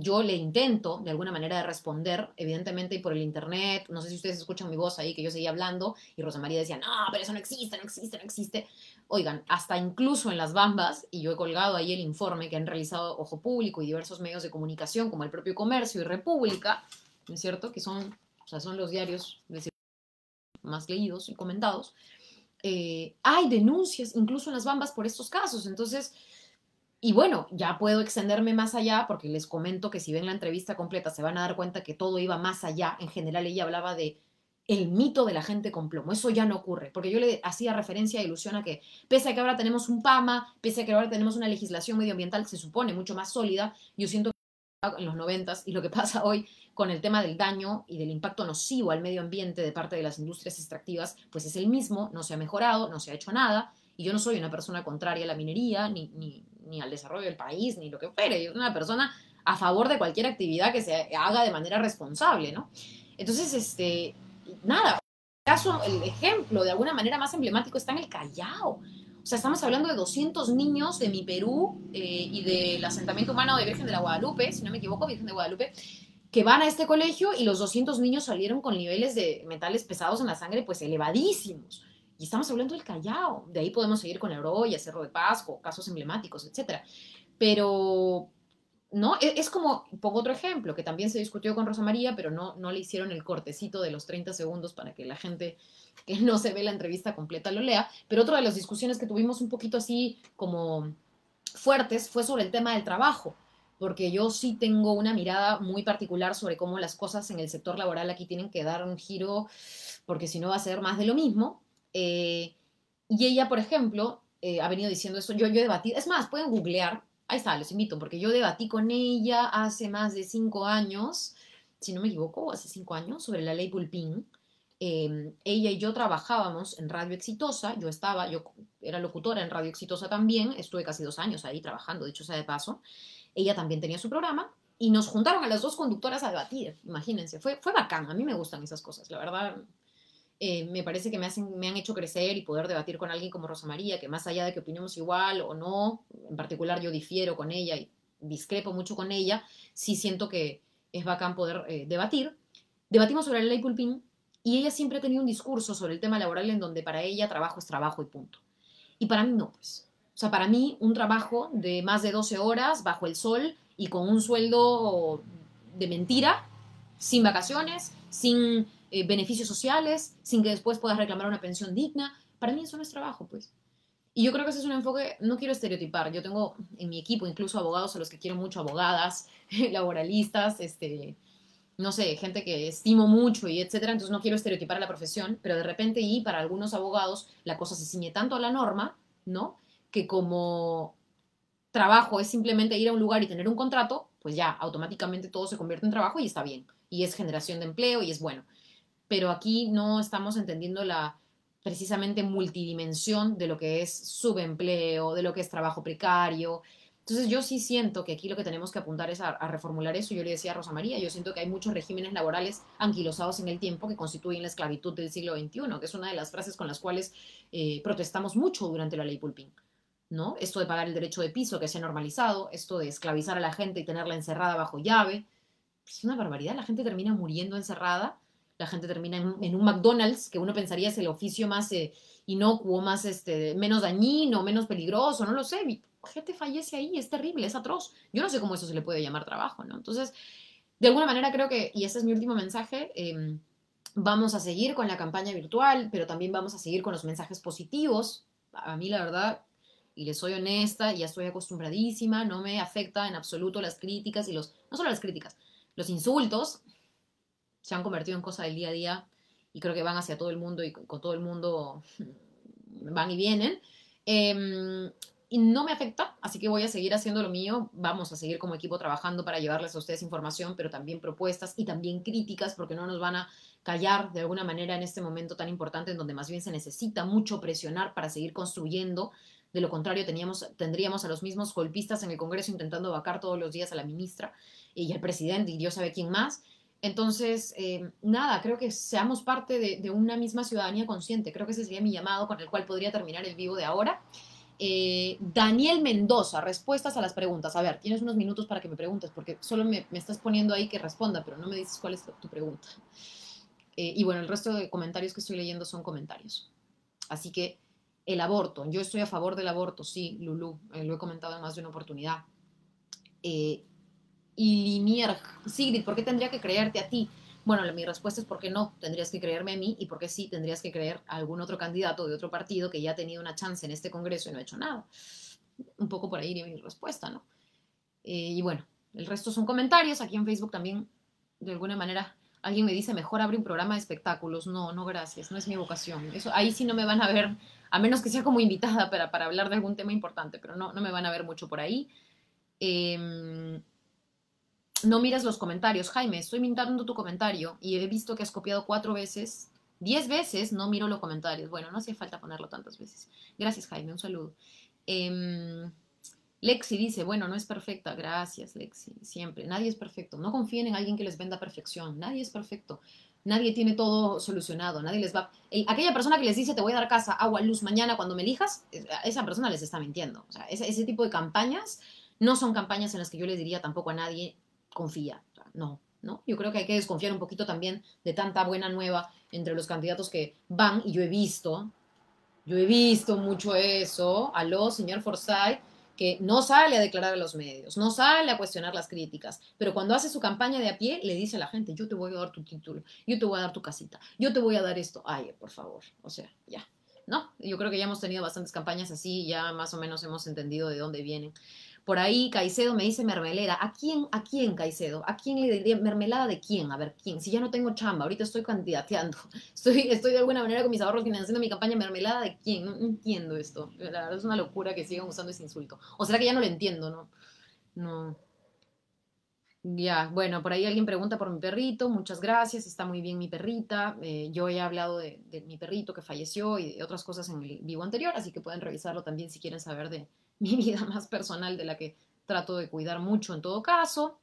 yo le intento de alguna manera de responder, evidentemente, y por el internet, no sé si ustedes escuchan mi voz ahí, que yo seguía hablando, y Rosa María decía, no, pero eso no existe, no existe, no existe. Oigan, hasta incluso en las bambas, y yo he colgado ahí el informe que han realizado Ojo Público y diversos medios de comunicación, como el propio Comercio y República, ¿no es cierto? Que son, o sea, son los diarios más leídos y comentados. Eh, hay denuncias incluso en las bambas por estos casos. Entonces, y bueno, ya puedo extenderme más allá porque les comento que si ven la entrevista completa se van a dar cuenta que todo iba más allá. En general ella hablaba de el mito de la gente con plomo. Eso ya no ocurre, porque yo le hacía referencia a ilusión a que, pese a que ahora tenemos un PAMA, pese a que ahora tenemos una legislación medioambiental, se supone mucho más sólida, yo siento que en los noventas y lo que pasa hoy con el tema del daño y del impacto nocivo al medio ambiente de parte de las industrias extractivas, pues es el mismo, no se ha mejorado, no se ha hecho nada, y yo no soy una persona contraria a la minería, ni, ni, ni al desarrollo del país, ni lo que fuere, soy una persona a favor de cualquier actividad que se haga de manera responsable, ¿no? Entonces, este, nada, el caso, el ejemplo de alguna manera más emblemático está en el Callao. O sea, estamos hablando de 200 niños de mi Perú eh, y del asentamiento humano de Virgen de la Guadalupe, si no me equivoco, Virgen de Guadalupe, que van a este colegio y los 200 niños salieron con niveles de metales pesados en la sangre pues elevadísimos. Y estamos hablando del Callao. De ahí podemos seguir con Euroya, Cerro de Pasco, casos emblemáticos, etc. Pero, ¿no? E, es, como, pongo otro ejemplo, que también se discutió con Rosa María, pero no, no le hicieron el cortecito de los 30 segundos para que la gente que no se ve la entrevista completa lo lea. Pero otra de las discusiones que tuvimos un poquito así como fuertes fue sobre el tema del trabajo, porque yo sí tengo una mirada muy particular sobre cómo las cosas en el sector laboral aquí tienen que dar un giro, porque si no va a ser más de lo mismo. Eh, y ella, por ejemplo, eh, ha venido diciendo eso. Yo, yo he debatido, es más, pueden googlear Ahí está, les invito, porque yo debatí con ella hace más de cinco años, si no me equivoco, hace cinco años, sobre la ley Pulpín. Em, ella y yo trabajábamos en Radio Exitosa, yo estaba, yo era locutora en Radio Exitosa también, estuve casi dos años ahí trabajando, dicho sea de paso. Ella también tenía su programa y nos juntaron a las dos conductoras a debatir, imagínense, fue, fue bacán, a mí me gustan esas cosas, la verdad, eh, me parece que me, hacen, me han hecho crecer y poder debatir con alguien como Rosa María, que más allá de que opinemos igual o no, en particular yo difiero con ella y discrepo mucho con ella, sí siento que es bacán poder eh, debatir. Debatimos sobre la ley Pulpín y ella siempre ha tenido un discurso sobre el tema laboral en donde para ella trabajo es trabajo y punto. Y para mí no, pues. O sea, para mí un trabajo de más de 12 horas bajo el sol y con un sueldo de mentira, sin vacaciones, sin eh, beneficios sociales, sin que después puedas reclamar una pensión digna. Para mí eso no es trabajo, pues. Y yo creo que ese es un enfoque, no quiero estereotipar, yo tengo en mi equipo incluso abogados a los que quiero mucho, abogadas, laboralistas, este, no sé, gente que estimo mucho y etcétera, entonces no quiero estereotipar a la profesión, pero de repente y para algunos abogados la cosa se ciñe tanto a la norma, ¿no? Que como trabajo es simplemente ir a un lugar y tener un contrato, pues ya automáticamente todo se convierte en trabajo y está bien, y es generación de empleo y es bueno pero aquí no estamos entendiendo la precisamente multidimensión de lo que es subempleo, de lo que es trabajo precario. Entonces yo sí siento que aquí lo que tenemos que apuntar es a, reformular eso. Yo le decía a Rosa María, yo siento que hay muchos regímenes laborales anquilosados en el tiempo que constituyen la esclavitud del siglo XXI, que es una de las frases con las cuales eh, protestamos mucho durante la ley Pulpín. ¿no? Esto de pagar el derecho de piso que se ha normalizado, esto de esclavizar a la gente y tenerla encerrada bajo llave, es una barbaridad, la gente termina muriendo encerrada la gente termina en, un McDonald's, que uno pensaría es el oficio más eh, inocuo, más este, menos dañino, menos peligroso, no lo sé. Gente fallece ahí, es terrible, es atroz. Yo no sé cómo eso se le puede llamar trabajo, ¿no? Entonces, de alguna manera creo que, y ese es mi último mensaje, em, vamos a seguir con la campaña virtual, pero también vamos a seguir con los mensajes positivos. A mí, la verdad, y les soy honesta, ya estoy acostumbradísima, no me afecta en absoluto las críticas y los, no solo las críticas, los insultos, se han convertido en cosas del día a día y creo que van hacia todo el mundo y con todo el mundo van y vienen. Em, y no me afecta, así que voy a seguir haciendo lo mío. Vamos a seguir como equipo trabajando para llevarles a ustedes información, pero también propuestas y también críticas, porque no nos van a callar de alguna manera en este momento tan importante en donde más bien se necesita mucho presionar para seguir construyendo. De lo contrario, teníamos, tendríamos a los mismos golpistas en el Congreso intentando vacar todos los días a la ministra y al presidente y Dios sabe quién más. Entonces, eh, nada, creo que seamos parte de, una misma ciudadanía consciente. Creo que ese sería mi llamado con el cual podría terminar el vivo de ahora. Eh, Daniel Mendoza, respuestas a las preguntas. A ver, tienes unos minutos para que me preguntes, porque solo me, estás poniendo ahí que responda, pero no me dices cuál es tu pregunta. Eh, y bueno, el resto de comentarios que estoy leyendo son comentarios. Así que el aborto, yo estoy a favor del aborto, sí, Lulu, lo he comentado en más de una oportunidad. Y Limier, Sigrid, ¿por qué tendría que creerte a ti? Bueno, mi respuesta es porque no tendrías que creerme a mí y porque sí tendrías que creer a algún otro candidato de otro partido que ya ha tenido una chance en este Congreso y no ha hecho nada. Un poco por ahí iría mi respuesta, ¿no? Eh, y bueno, el resto son comentarios. Aquí en Facebook también, de alguna manera, Alguien me dice, mejor abre un programa de espectáculos. No, no, gracias, no es mi vocación. Eso, ahí sí no me van a ver, a menos que sea como invitada para, para hablar de algún tema importante, pero no, no me van a ver mucho por ahí. Em, no miras los comentarios. Jaime, estoy mintando tu comentario y he visto que has copiado cuatro veces. Diez veces no miro los comentarios. Bueno, no hace falta ponerlo tantas veces. Gracias, Jaime. Un saludo. Em, Lexi dice, bueno, no es perfecta. Gracias, Lexi. Siempre. Nadie es perfecto. No confíen en alguien que les venda perfección. Nadie es perfecto. Nadie tiene todo solucionado. Nadie les va... aquella persona que les dice, te voy a dar casa, agua, luz mañana cuando me elijas, esa persona les está mintiendo. O sea, ese tipo de campañas no son campañas en las que yo les diría tampoco a nadie, confía. no, ¿no? Yo creo que hay que desconfiar un poquito también de tanta buena nueva entre los candidatos que van, y yo he visto, yo he visto mucho eso, aló, señor Forsyth, que no sale a declarar a los medios, no sale a cuestionar las críticas, pero cuando hace su campaña de a pie, le dice a la gente, yo te voy a dar tu título, yo te voy a dar tu casita, yo te voy a dar esto, ay, por favor, o sea, ya. No, yo creo que ya hemos tenido bastantes campañas así, ya más o menos hemos entendido de dónde vienen. Por ahí Caicedo me dice mermelera. ¿A quién, a quién Caicedo? ¿A quién le diría mermelada de quién? A ver, ¿quién? Si ya no tengo chamba, ahorita estoy candidateando. Estoy, estoy de alguna manera con mis ahorros financiando mi campaña mermelada de quién? No, entiendo esto. La verdad es una locura que sigan usando ese insulto. O será que ya no lo entiendo, ¿no? No. Ya, bueno, por ahí alguien pregunta por mi perrito, muchas gracias, está muy bien mi perrita. Eh, yo he hablado de, de, mi perrito que falleció y de otras cosas en el vivo anterior, así que pueden revisarlo también si quieren saber de, mi vida más personal de la que trato de cuidar mucho en todo caso.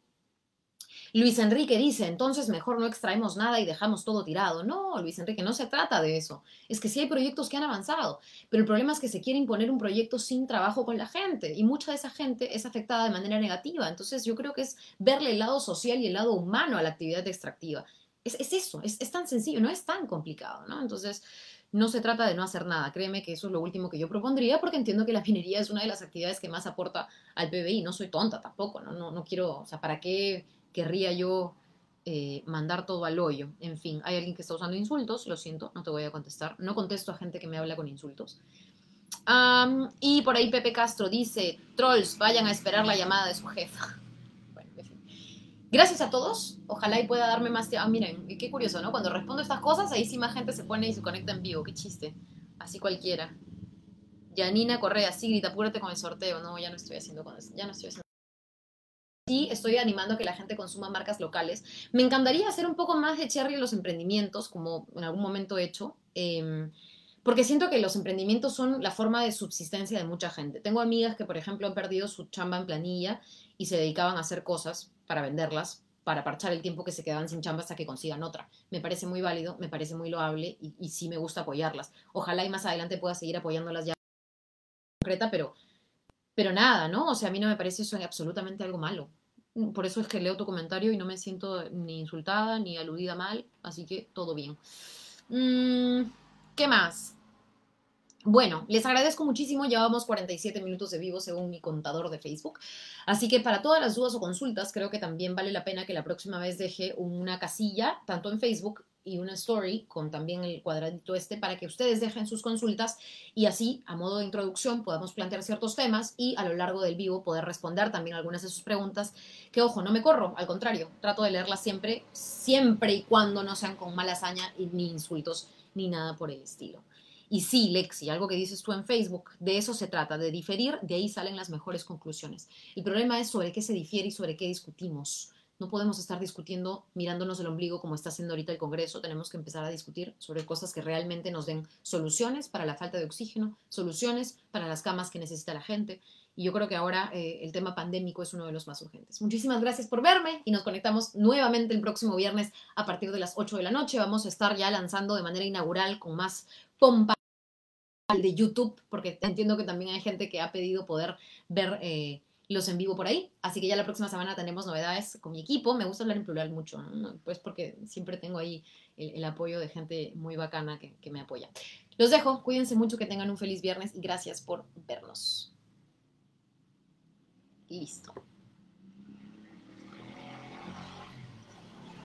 Luis Enrique dice, entonces mejor no extraemos nada y dejamos todo tirado. No, Luis Enrique, no se trata de eso. Es que sí hay proyectos que han avanzado, pero el problema es que se quiere imponer un proyecto sin trabajo con la gente y mucha de esa gente es afectada de manera negativa. Entonces yo creo que es verle el lado social y el lado humano a la actividad extractiva. Es, eso, es, es, tan sencillo, no es tan complicado, ¿no? Entonces no se trata de no hacer nada. Créeme que eso es lo último que yo propondría porque entiendo que la minería es una de las actividades que más aporta al PBI. No soy tonta tampoco, ¿no? No, no quiero, o sea, ¿para qué querría yo eh, mandar todo al hoyo? En fin, hay alguien que está usando insultos, lo siento, no te voy a contestar. No contesto a gente que me habla con insultos. y por ahí Pepe Castro dice, trolls, vayan a esperar la llamada de su jefa. Gracias a todos. Ojalá y pueda darme más tiempo. Ah, miren, qué curioso, ¿no? Cuando respondo estas cosas, ahí sí más gente se pone y se conecta en vivo. Qué chiste. Así cualquiera. Yanina Correa, sí, grita, apúrate con el sorteo. No, ya no estoy haciendo con eso. Ya no estoy haciendo. Sí, estoy animando a que la gente consuma marcas locales. Me encantaría hacer un poco más de cherry en los emprendimientos, como en algún momento he hecho. Em, porque siento que los emprendimientos son la forma de subsistencia de mucha gente. Tengo amigas que, por ejemplo, han perdido su chamba en planilla y se dedicaban a hacer cosas para venderlas, para parchar el tiempo que se quedaban sin chamba hasta que consigan otra. Me parece muy válido, me parece muy loable y, sí me gusta apoyarlas. Ojalá y más adelante pueda seguir apoyándolas ya concreta, pero, pero nada, ¿no? O sea, a mí no me parece eso absolutamente algo malo. Por eso es que leo tu comentario y no me siento ni insultada ni aludida mal, así que todo bien. Mm, ¿Qué más? Bueno, les agradezco muchísimo, llevamos 47 minutos de vivo según mi contador de Facebook, así que para todas las dudas o consultas creo que también vale la pena que la próxima vez deje una casilla, tanto en Facebook y una story con también el cuadradito este para que ustedes dejen sus consultas y así, a modo de introducción, podamos plantear ciertos temas y a lo largo del vivo poder responder también algunas de sus preguntas, que ojo, no me corro, al contrario, trato de leerlas siempre, siempre y cuando no sean con mala hazaña ni insultos ni nada por el estilo. Y sí, Lexi, algo que dices tú en Facebook, de eso se trata, de diferir, de ahí salen las mejores conclusiones. El problema es sobre qué se difiere y sobre qué discutimos. No podemos estar discutiendo mirándonos el ombligo como está haciendo ahorita el Congreso. Tenemos que empezar a discutir sobre cosas que realmente nos den soluciones para la falta de oxígeno, soluciones para las camas que necesita la gente. Y yo creo que ahora eh, el tema pandémico es uno de los más urgentes. Muchísimas gracias por verme y nos conectamos nuevamente el próximo viernes a partir de las 8 de la noche. Vamos a estar ya lanzando de manera inaugural con más pompa de YouTube, porque entiendo que también hay gente que ha pedido poder ver eh, los en vivo por ahí. Así que ya la próxima semana tenemos novedades con mi equipo. Me gusta hablar en plural mucho, pues porque siempre tengo ahí el, apoyo de gente muy bacana que, que me apoya. Los dejo, cuídense mucho, que tengan un feliz viernes y gracias por vernos. Listo.